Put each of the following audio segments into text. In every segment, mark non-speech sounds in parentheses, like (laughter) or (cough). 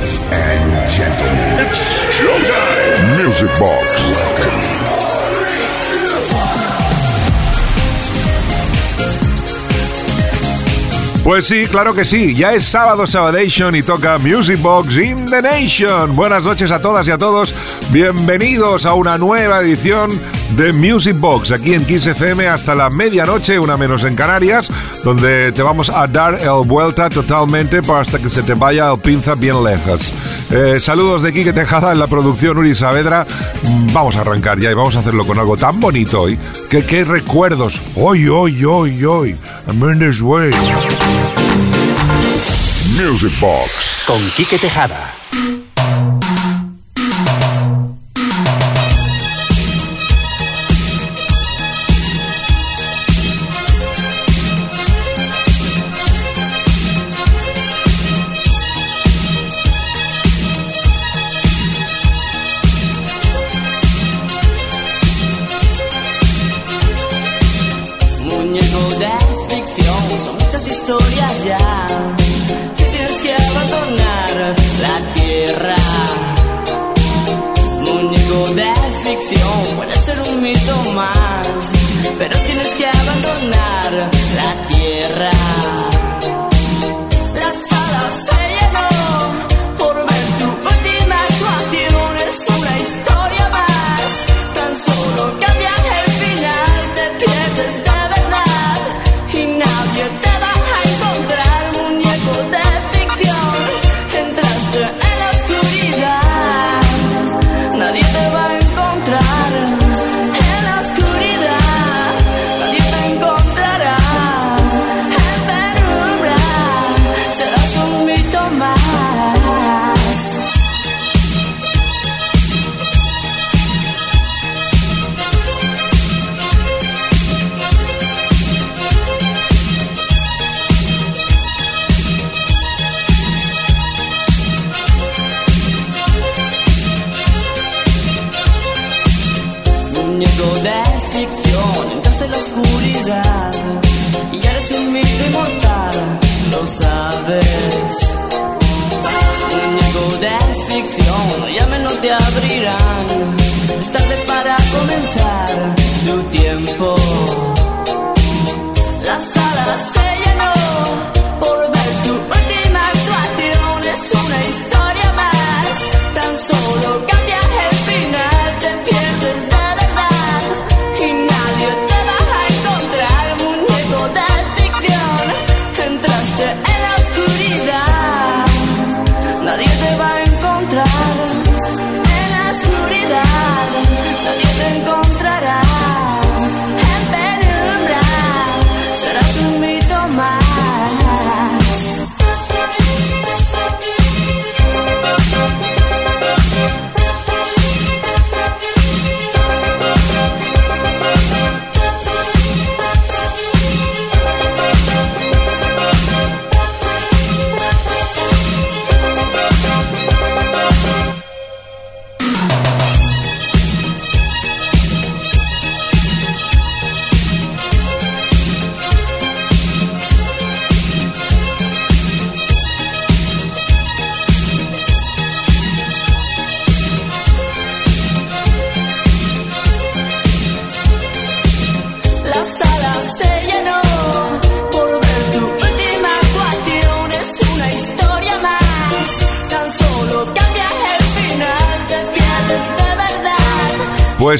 Ladies and gentlemen, it's showtime. Music Box. Pues sí, claro que sí. Ya es sábado Sabadation y toca Music Box in the Nation. Buenas noches a todas y a todos. Bienvenidos a una nueva edición de Music Box aquí en Kiss FM hasta la medianoche, una menos en Canarias, donde te vamos a dar el vuelta totalmente para hasta que se te vaya el pinza bien lejos. Eh, saludos de Quique Tejada en la producción Uri Saavedra. Vamos a arrancar ya y vamos a hacerlo con algo tan bonito hoy. Que qué recuerdos. Hoy, hoy, hoy, hoy. I'm in this way. Music Box. Con Quique Tejada.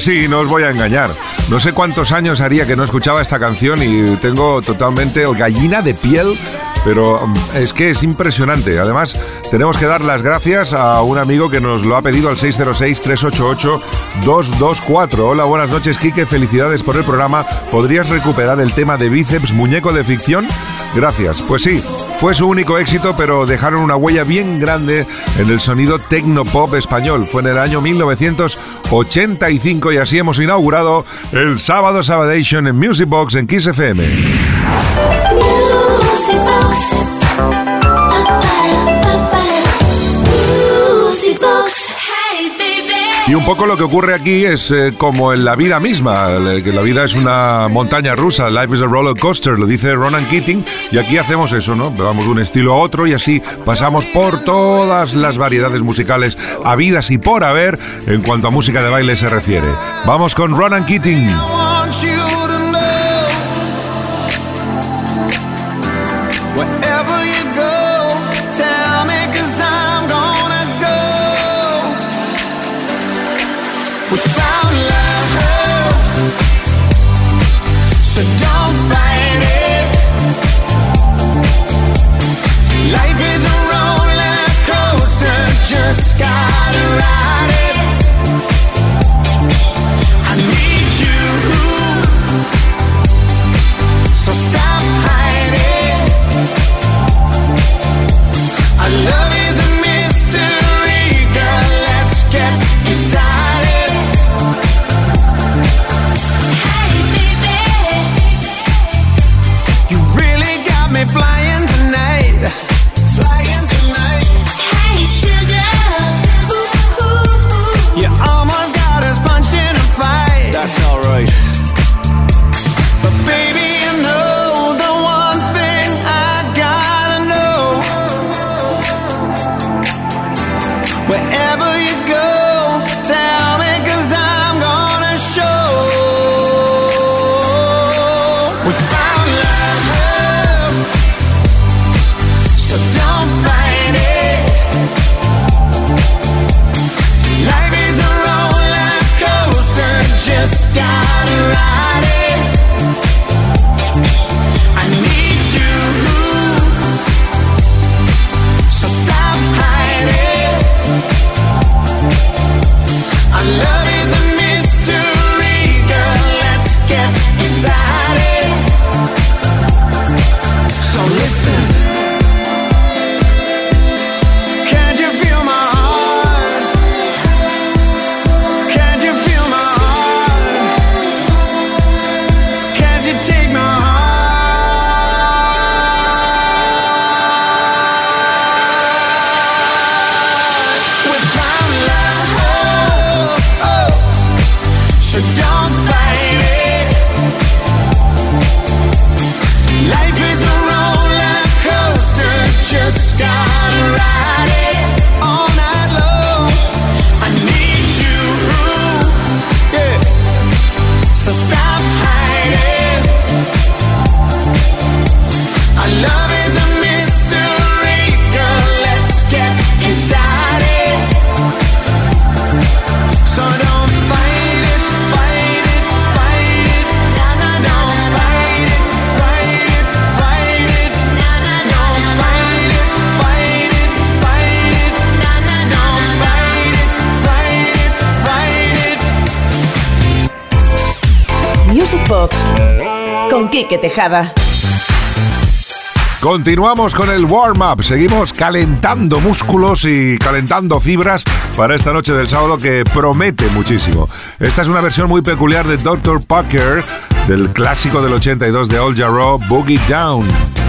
Sí, no os voy a engañar. No sé cuántos años haría que no escuchaba esta canción y tengo totalmente gallina de piel, pero mm, es que es impresionante. Además, tenemos que dar las gracias a un amigo que nos lo ha pedido al 606-388-224. Hola, buenas noches, Quique. Felicidades por el programa. ¿Podrías recuperar el tema de bíceps muñeco de ficción? Gracias. Pues sí, fue su único éxito, pero dejaron una huella bien grande en el sonido tecnopop español. Fue en el año 1985 y así hemos inaugurado el sábado Sabadation en Music Box en Kiss FM. Music Box. Y un poco lo que ocurre aquí es eh, como en la vida misma, que la vida es una montaña rusa, life is a roller coaster, lo dice Ronan Keating, y aquí hacemos eso, ¿no? Vamos de un estilo a otro y así pasamos por todas las variedades musicales habidas y por haber en cuanto a música de baile se refiere. Vamos con Ronan Keating. sky to ride Continuamos con el warm-up, seguimos calentando músculos y calentando fibras para esta noche del sábado que promete muchísimo. Esta es una versión muy peculiar de Dr. Pucker del clásico del 82 de Old Jarreau, Boogie Down.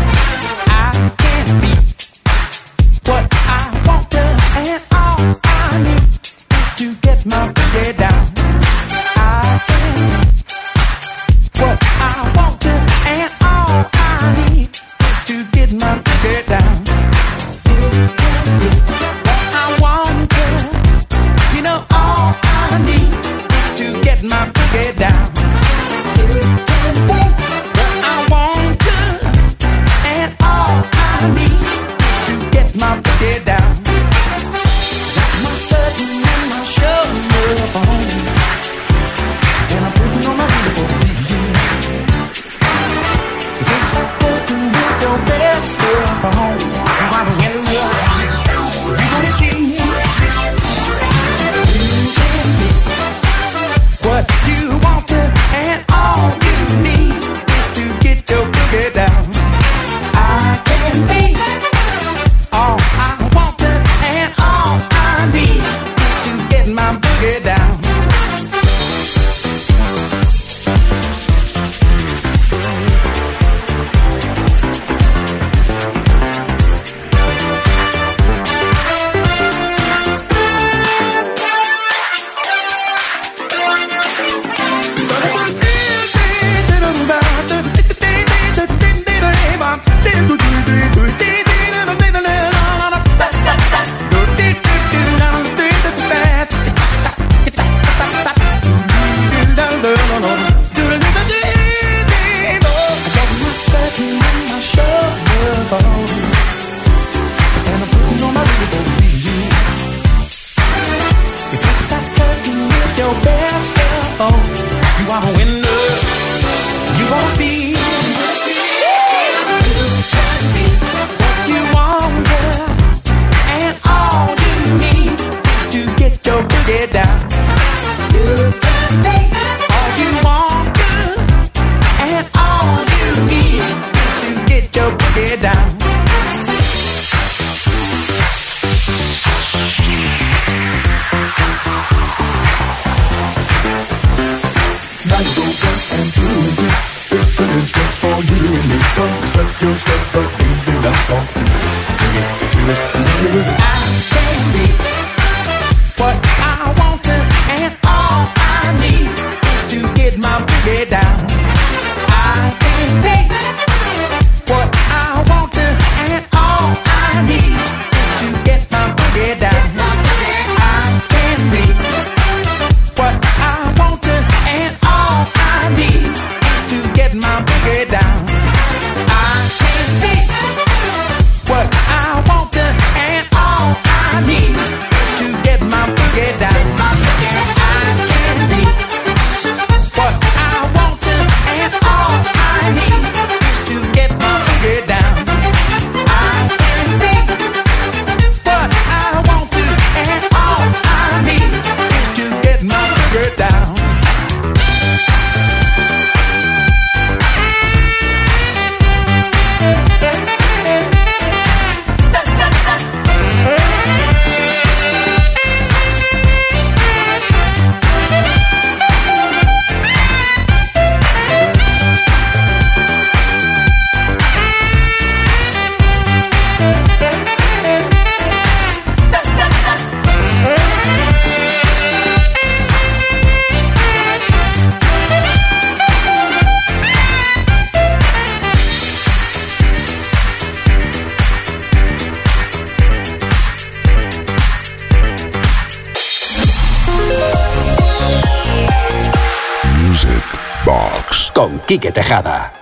Quique Tejada.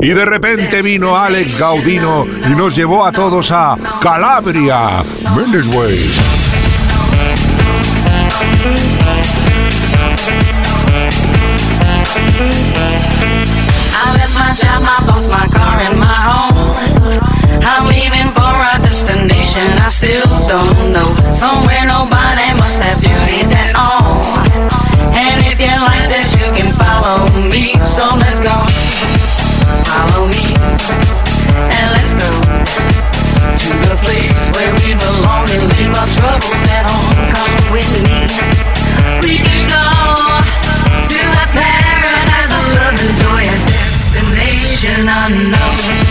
Y de repente vino Alex Gaudino y nos llevó a todos a Calabria, Mendes Way. I left my job, my boss, my car, and my home. I'm leaving for a destination I still don't know. Somewhere nobody must have duties at all. Like this, you can follow me. So let's go. Follow me. And let's go to the place where we belong and leave our troubles at home. Come with me. We can go to the paradise of love and joy, a destination unknown.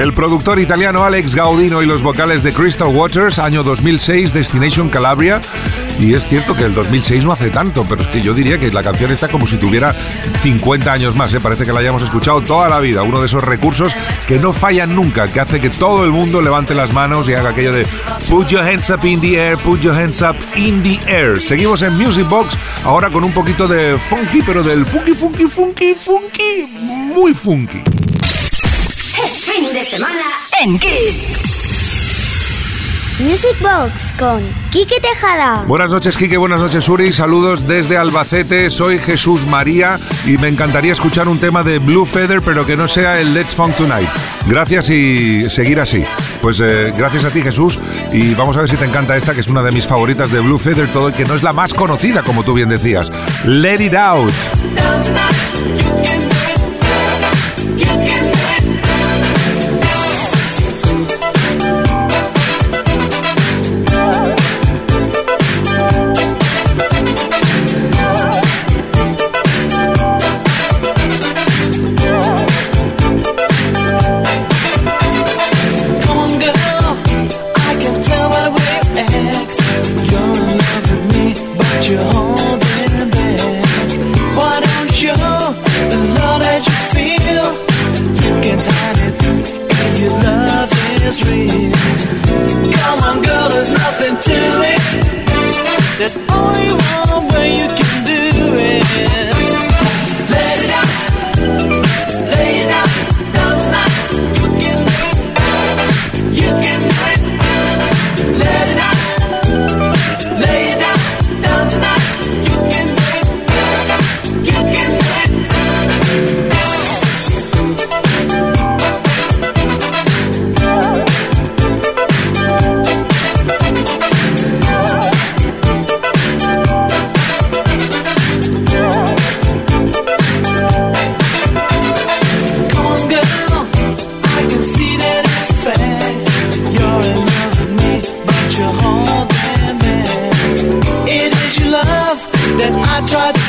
El productor italiano Alex Gaudino y los vocales de Crystal Waters, año 2006, Destination Calabria. Y es cierto que el 2006 no hace tanto, pero es que yo diría que la canción está como si tuviera 50 años más, ¿eh? parece que la hayamos escuchado toda la vida. Uno de esos recursos que no fallan nunca, que hace que todo el mundo levante las manos y haga aquello de Put your hands up in the air, put your hands up in the air. Seguimos en Music Box, ahora con un poquito de funky, pero del funky, funky, funky, funky, muy funky. Es fin de semana en Kiss. Music Box con Quique Tejada. Buenas noches, Quique. Buenas noches, Uri. Saludos desde Albacete. Soy Jesús María y me encantaría escuchar un tema de Blue Feather, pero que no sea el Let's Funk Tonight. Gracias y seguir así. Pues eh, gracias a ti, Jesús. Y vamos a ver si te encanta esta, que es una de mis favoritas de Blue Feather, todo que no es la más conocida, como tú bien decías. Let It Out. I tried to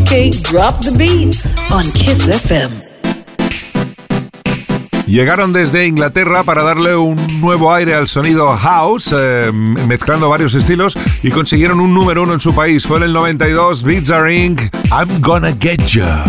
Drop the Beat on Kiss FM. Llegaron desde Inglaterra para darle un nuevo aire al sonido house, em, mezclando varios estilos y consiguieron un número uno en su país. Fue en el 92, Beats Are Inc. I'm Gonna Get Ya.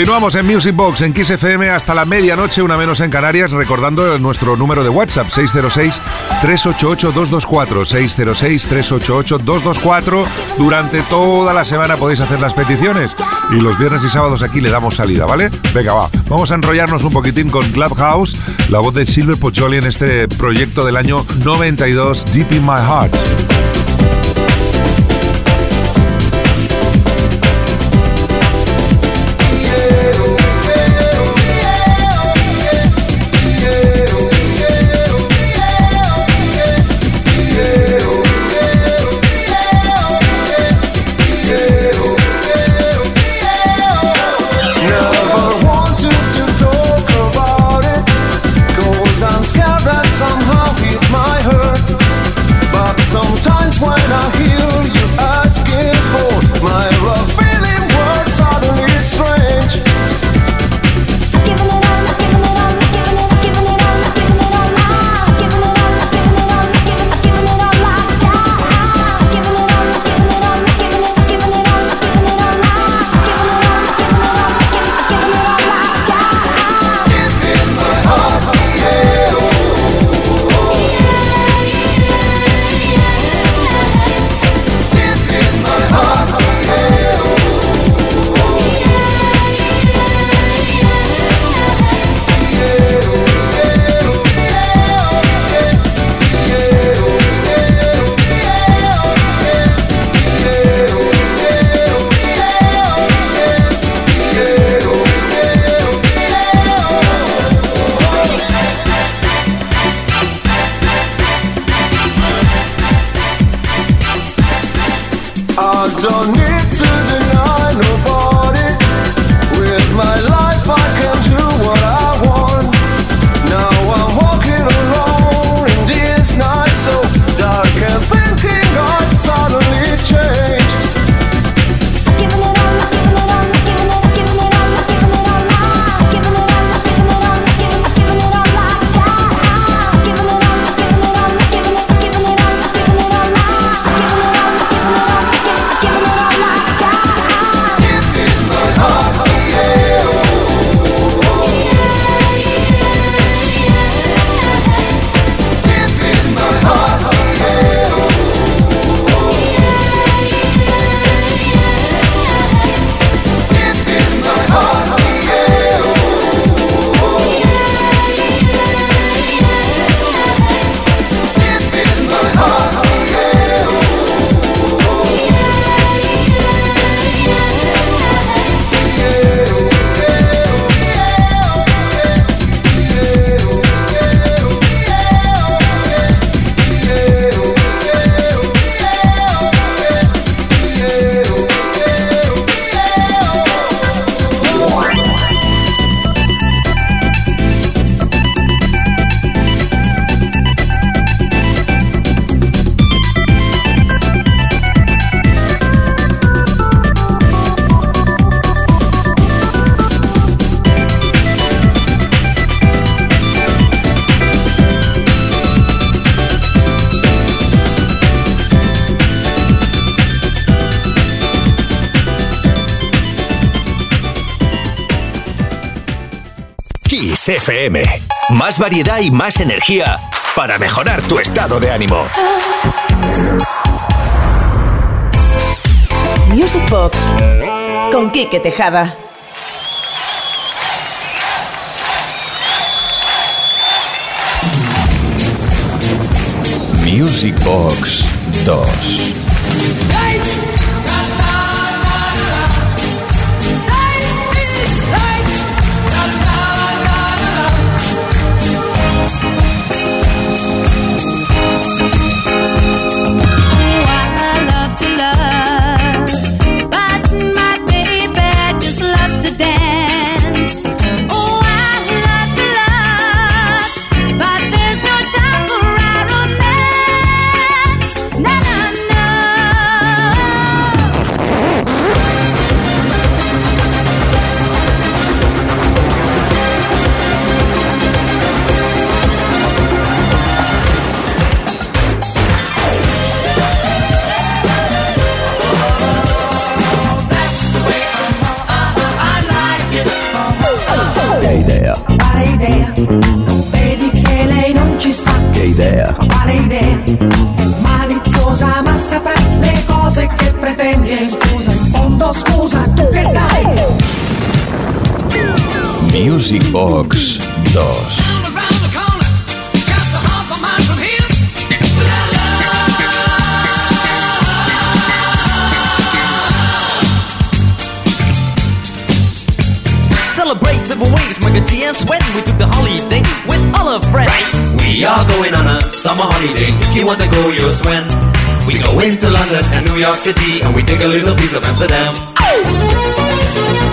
Continuamos en Music Box en Kiss FM hasta la medianoche, una menos en Canarias, recordando nuestro número de WhatsApp 606-388-224. 606-388-224. Durante toda la semana podéis hacer las peticiones y los viernes y sábados aquí le damos salida, ¿vale? Venga, va. Vamos a enrollarnos un poquitín con Clubhouse, la voz de Silver Pocholi en este proyecto del año 92, Deep in My Heart. Kiss FM. Más variedad y más energía para mejorar tu estado de ánimo. Music Box con Quique Tejada. Music Box 2. Box 2. Celebrate seven ways, my good G and Swen. We took the holiday with all our friends. We are going on a summer holiday. If you want to go, you'll swim. We go into London and New York City, and we take a little piece of Amsterdam. Hold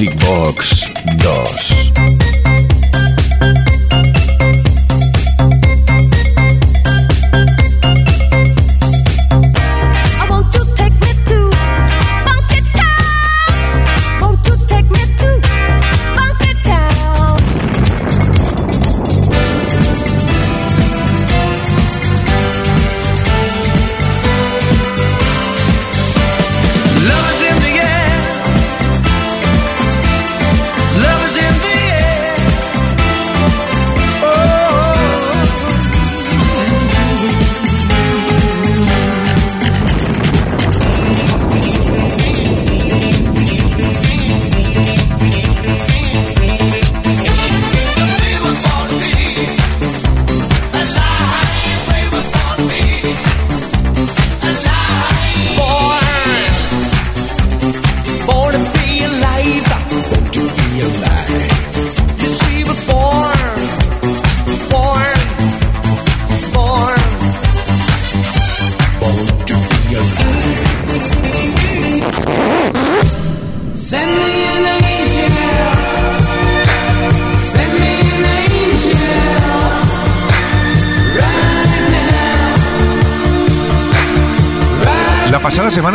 Music Box 2.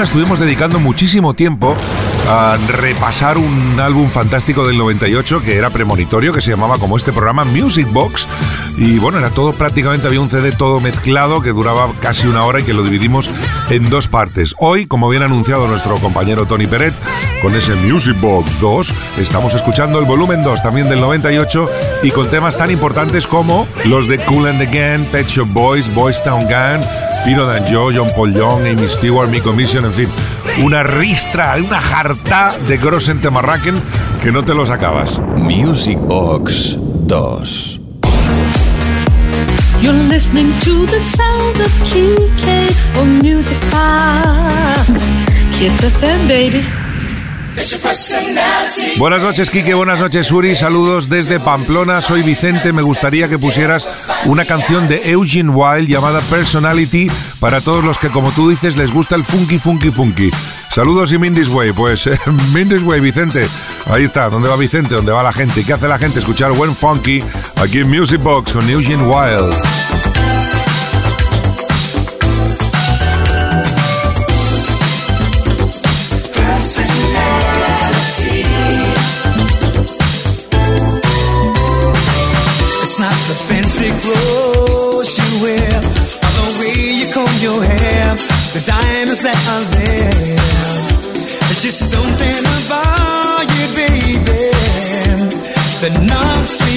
Estuvimos dedicando muchísimo tiempo a repasar un álbum fantástico del 98 que era premonitorio, que se llamaba como este programa Music Box. Y bueno, era todo prácticamente, había un CD todo mezclado que duraba casi una hora y que lo dividimos en dos partes. Hoy, como bien ha anunciado nuestro compañero Tony Peret, con ese Music Box 2, estamos escuchando el volumen 2 también del 98 y con temas tan importantes como los de Cool and the Pet Shop Boys, Boys Town Gang, Pino Dan Joe, John Paul Young, Amy Stewart, Mi Commission, en fin, una ristra, una jarta de Grossen Temarraken que no te los acabas. Music Box 2. You're listening to the sound of Kike on Music Box. Kiss FM, baby. Buenas noches, Quique. Buenas noches, Uri. Saludos desde Pamplona. Soy Vicente. Me gustaría que pusieras una canción de Eugene Wild llamada Personality para todos los que, como tú dices, les gusta el funky, funky, funky. Saludos y Mindy's Way. Pues eh, (laughs) Mindy's Way, Vicente. Ahí está. ¿Dónde va Vicente? ¿Dónde va la gente? ¿Y ¿Qué hace la gente? Escuchar buen funky aquí en Music Box con Eugene Wild.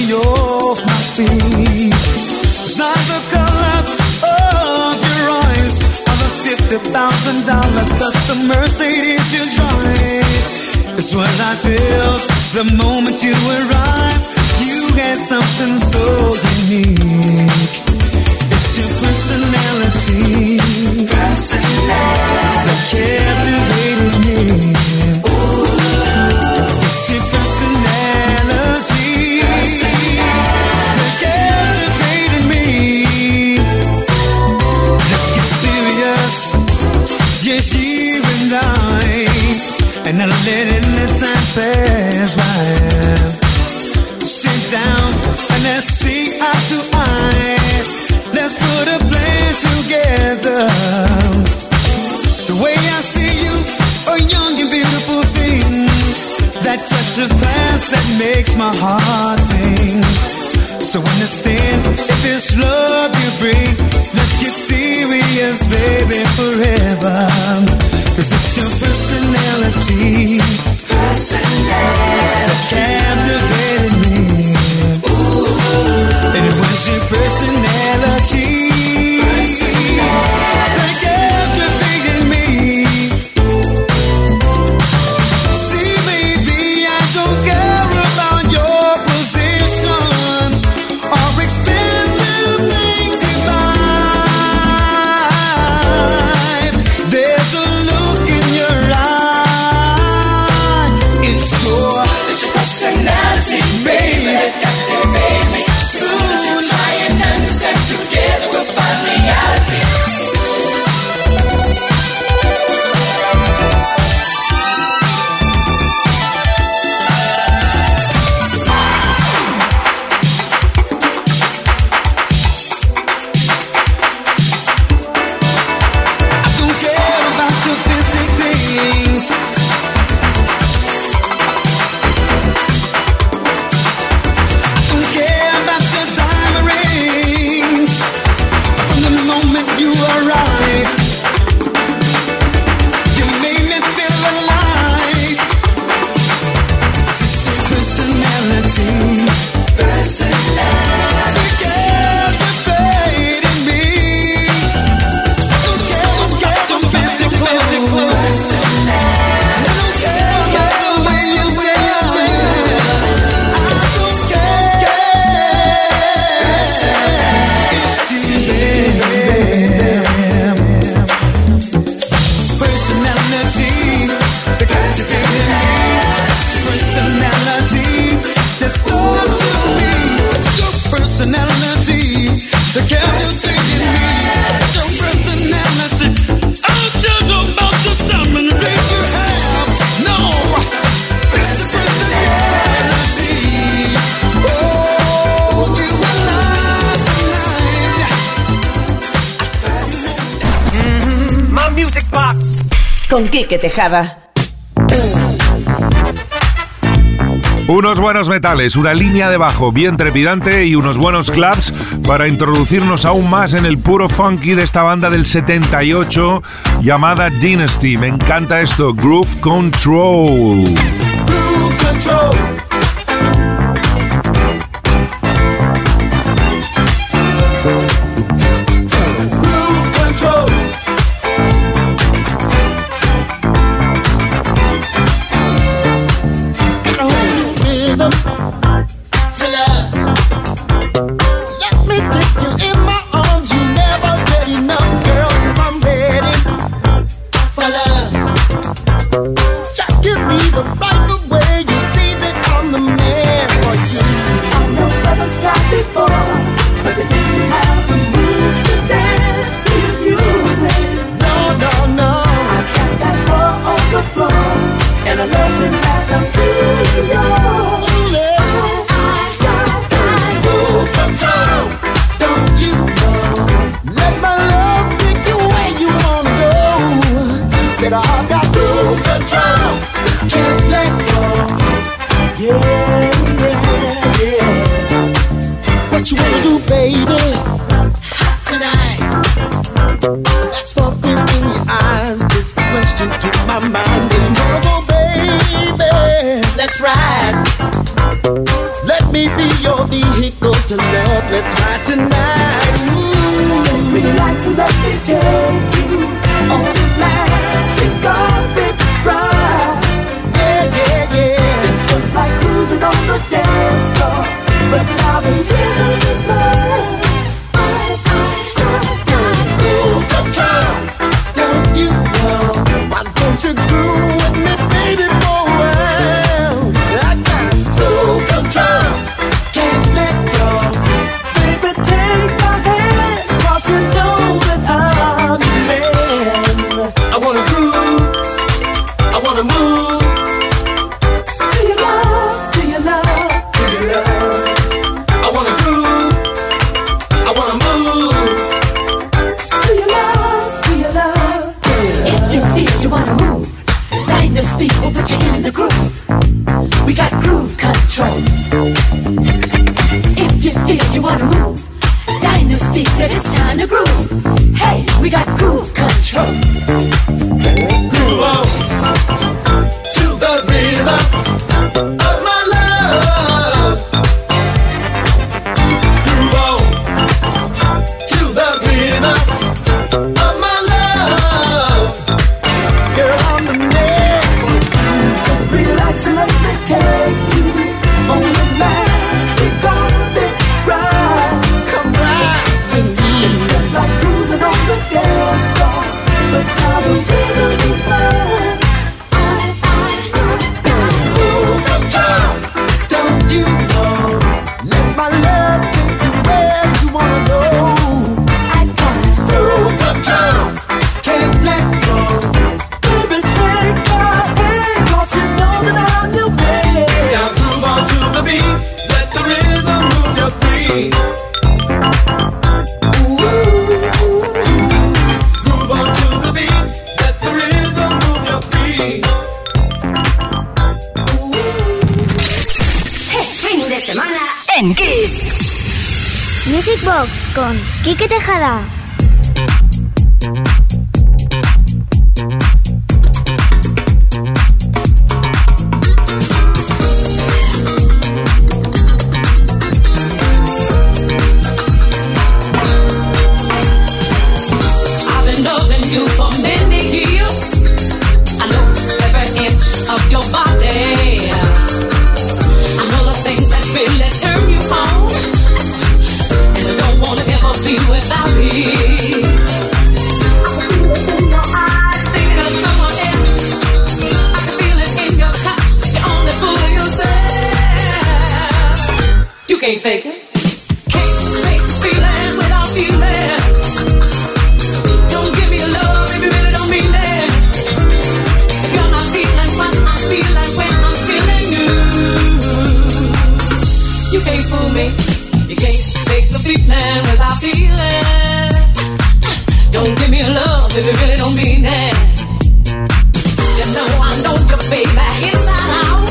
Me off my feet. It's not the color of your eyes, fifty thousand dollar custom Mercedes you drive. It's what I felt the moment you arrived. You had something so unique. It's your personality. Personality. That captivated me. letting the time pass by. Sit down and let's see eye to eye. Let's put a plan together. The way I see you, a young and beautiful thing. That touch of class that makes my heart sing. So understand if this love you bring, let's get serious, baby, forever. Cause it's your personality, personality. that captivates. con Quique Tejada. Unos buenos metales, una línea de bajo bien trepidante y unos buenos claps para introducirnos aún más en el puro funky de esta banda del 78 llamada Dynasty. Me encanta esto, Groove Control. Groove Control. what you wanna do, baby. Hot tonight. That sparkle in your eyes puts the questions to my mind. Where you wanna go, baby? Let's ride. Let me be your vehicle to love. Let's ride tonight. Ooh. Just relax and let me take. Can't fool me. You can't fake the feeling without feeling. Don't give me your love if you really don't mean it. You know I know your baby inside out,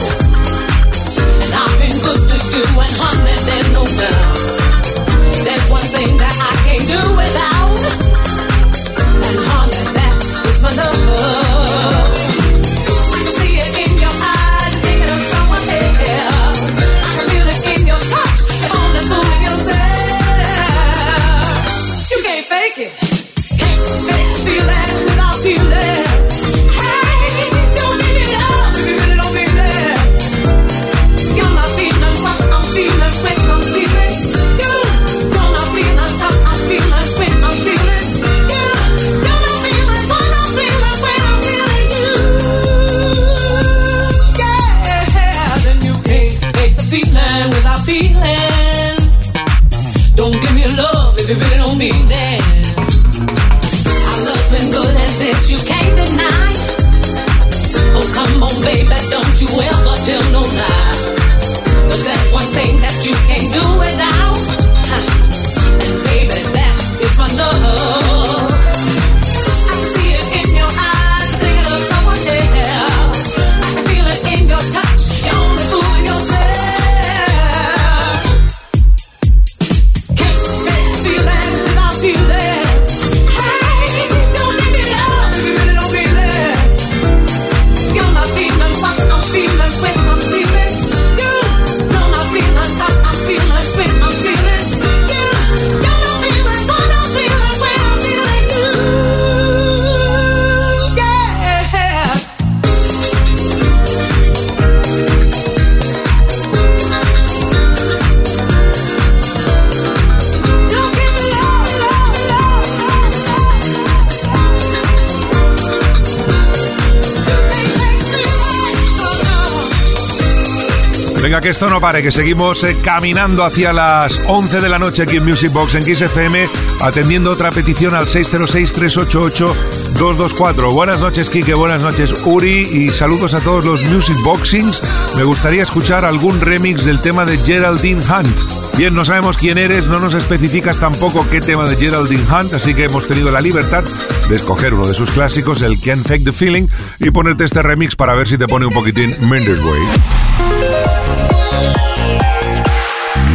Que esto no pare, que seguimos eh, caminando hacia las 11 de la noche aquí en Music Box en Kiss FM, atendiendo otra petición al 606-388-224. Buenas noches, Kike, buenas noches, Uri, y saludos a todos los Music Boxings. Me gustaría escuchar algún remix del tema de Geraldine Hunt. Bien, no sabemos quién eres, no nos especificas tampoco qué tema de Geraldine Hunt, así que hemos tenido la libertad de escoger uno de sus clásicos, el Can't Fake the Feeling, y ponerte este remix para ver si te pone un poquitín Mendes Way.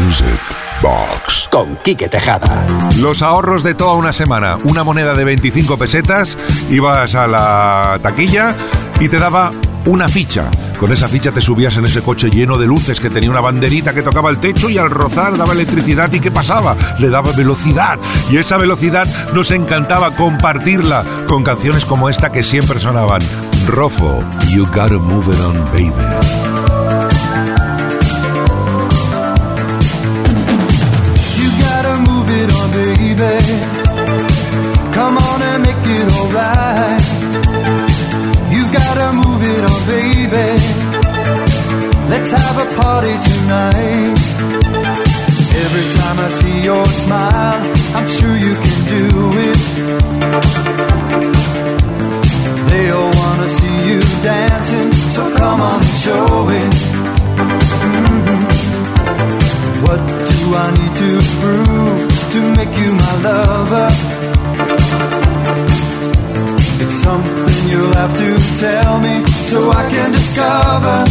Music Box. Con Quique Tejada. Los ahorros de toda una semana. Una moneda de 25 pesetas, ibas a la taquilla y te daba una ficha. Con esa ficha te subías en ese coche lleno de luces que tenía una banderita que tocaba el techo y al rozar daba electricidad. ¿Y qué pasaba? Le daba velocidad. Y esa velocidad nos encantaba compartirla con canciones como esta que siempre sonaban. Rofo, You Gotta Move It On, Baby. You gotta move it on, baby. Let's have a party tonight. Every time I see your smile, discover.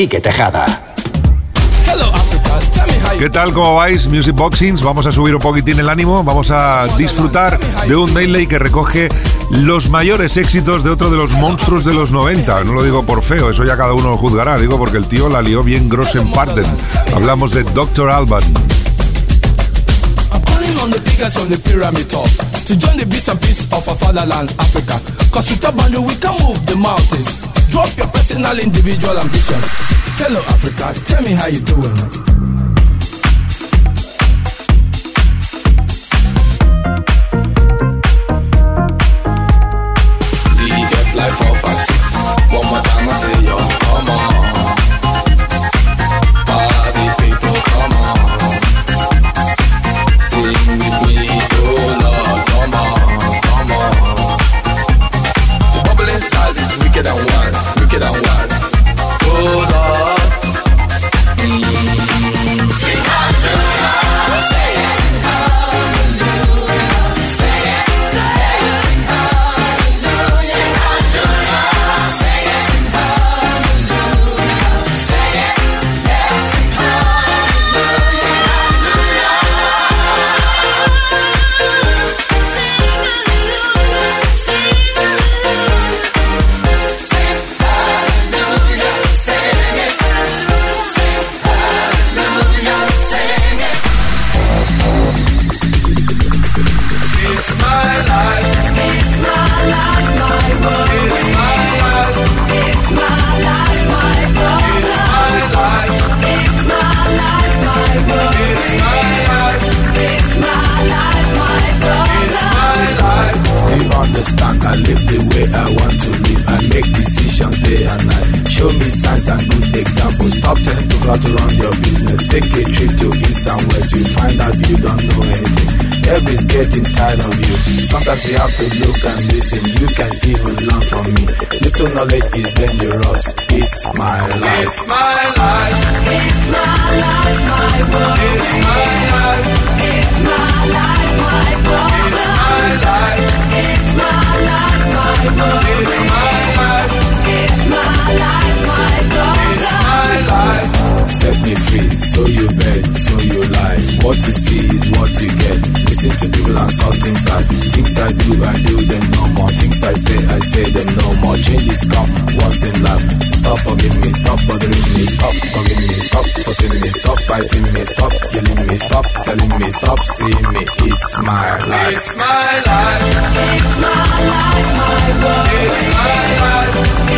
Quique Tejada. ¿Qué tal? ¿Cómo vais? Music Boxings. Vamos a subir un poquitín el ánimo. Vamos a disfrutar de un medley que recoge los mayores éxitos de otro de los monstruos de los 90. No lo digo por feo, eso ya cada uno lo juzgará. Digo porque el tío la lió bien gross en Parden. Hablamos de Dr. Alban. On the biggest on the pyramid top to join the beast and peace of our fatherland, Africa. Cause with a boundary we can move the mountains. Drop your personal, individual ambitions. Hello, Africa, tell me how you doing. Business. Take a trip to east and west. You find out you don't know anything. Everybody's getting tired of you. Sometimes you have to look and listen. You can even learn from me. Little knowledge is dangerous. It's my life. It's my life. It's my life, my world. It's my life. It's my life, my world. It's my life. It's my life, my world. It's my life. It's my life, my world. It's my life. Set me free, so you bet, so you lie. What you see is what you get. Listen to people and saw things I things I do, I do them no more. Things I say, I say them no more. Changes come once in life. Stop forgiving me, stop bothering me, stop forgiving me, stop forcing me, stop fighting me, stop yelling me, stop telling me, stop seeing me. It's my life. It's my life. It's my life, my world. It's my life.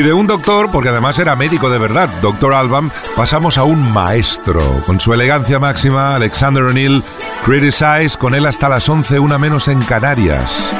Y de un doctor, porque además era médico de verdad, Doctor Alban, pasamos a un maestro. Con su elegancia máxima, Alexander O'Neill, Criticize, con él hasta las 11, una menos en Canarias.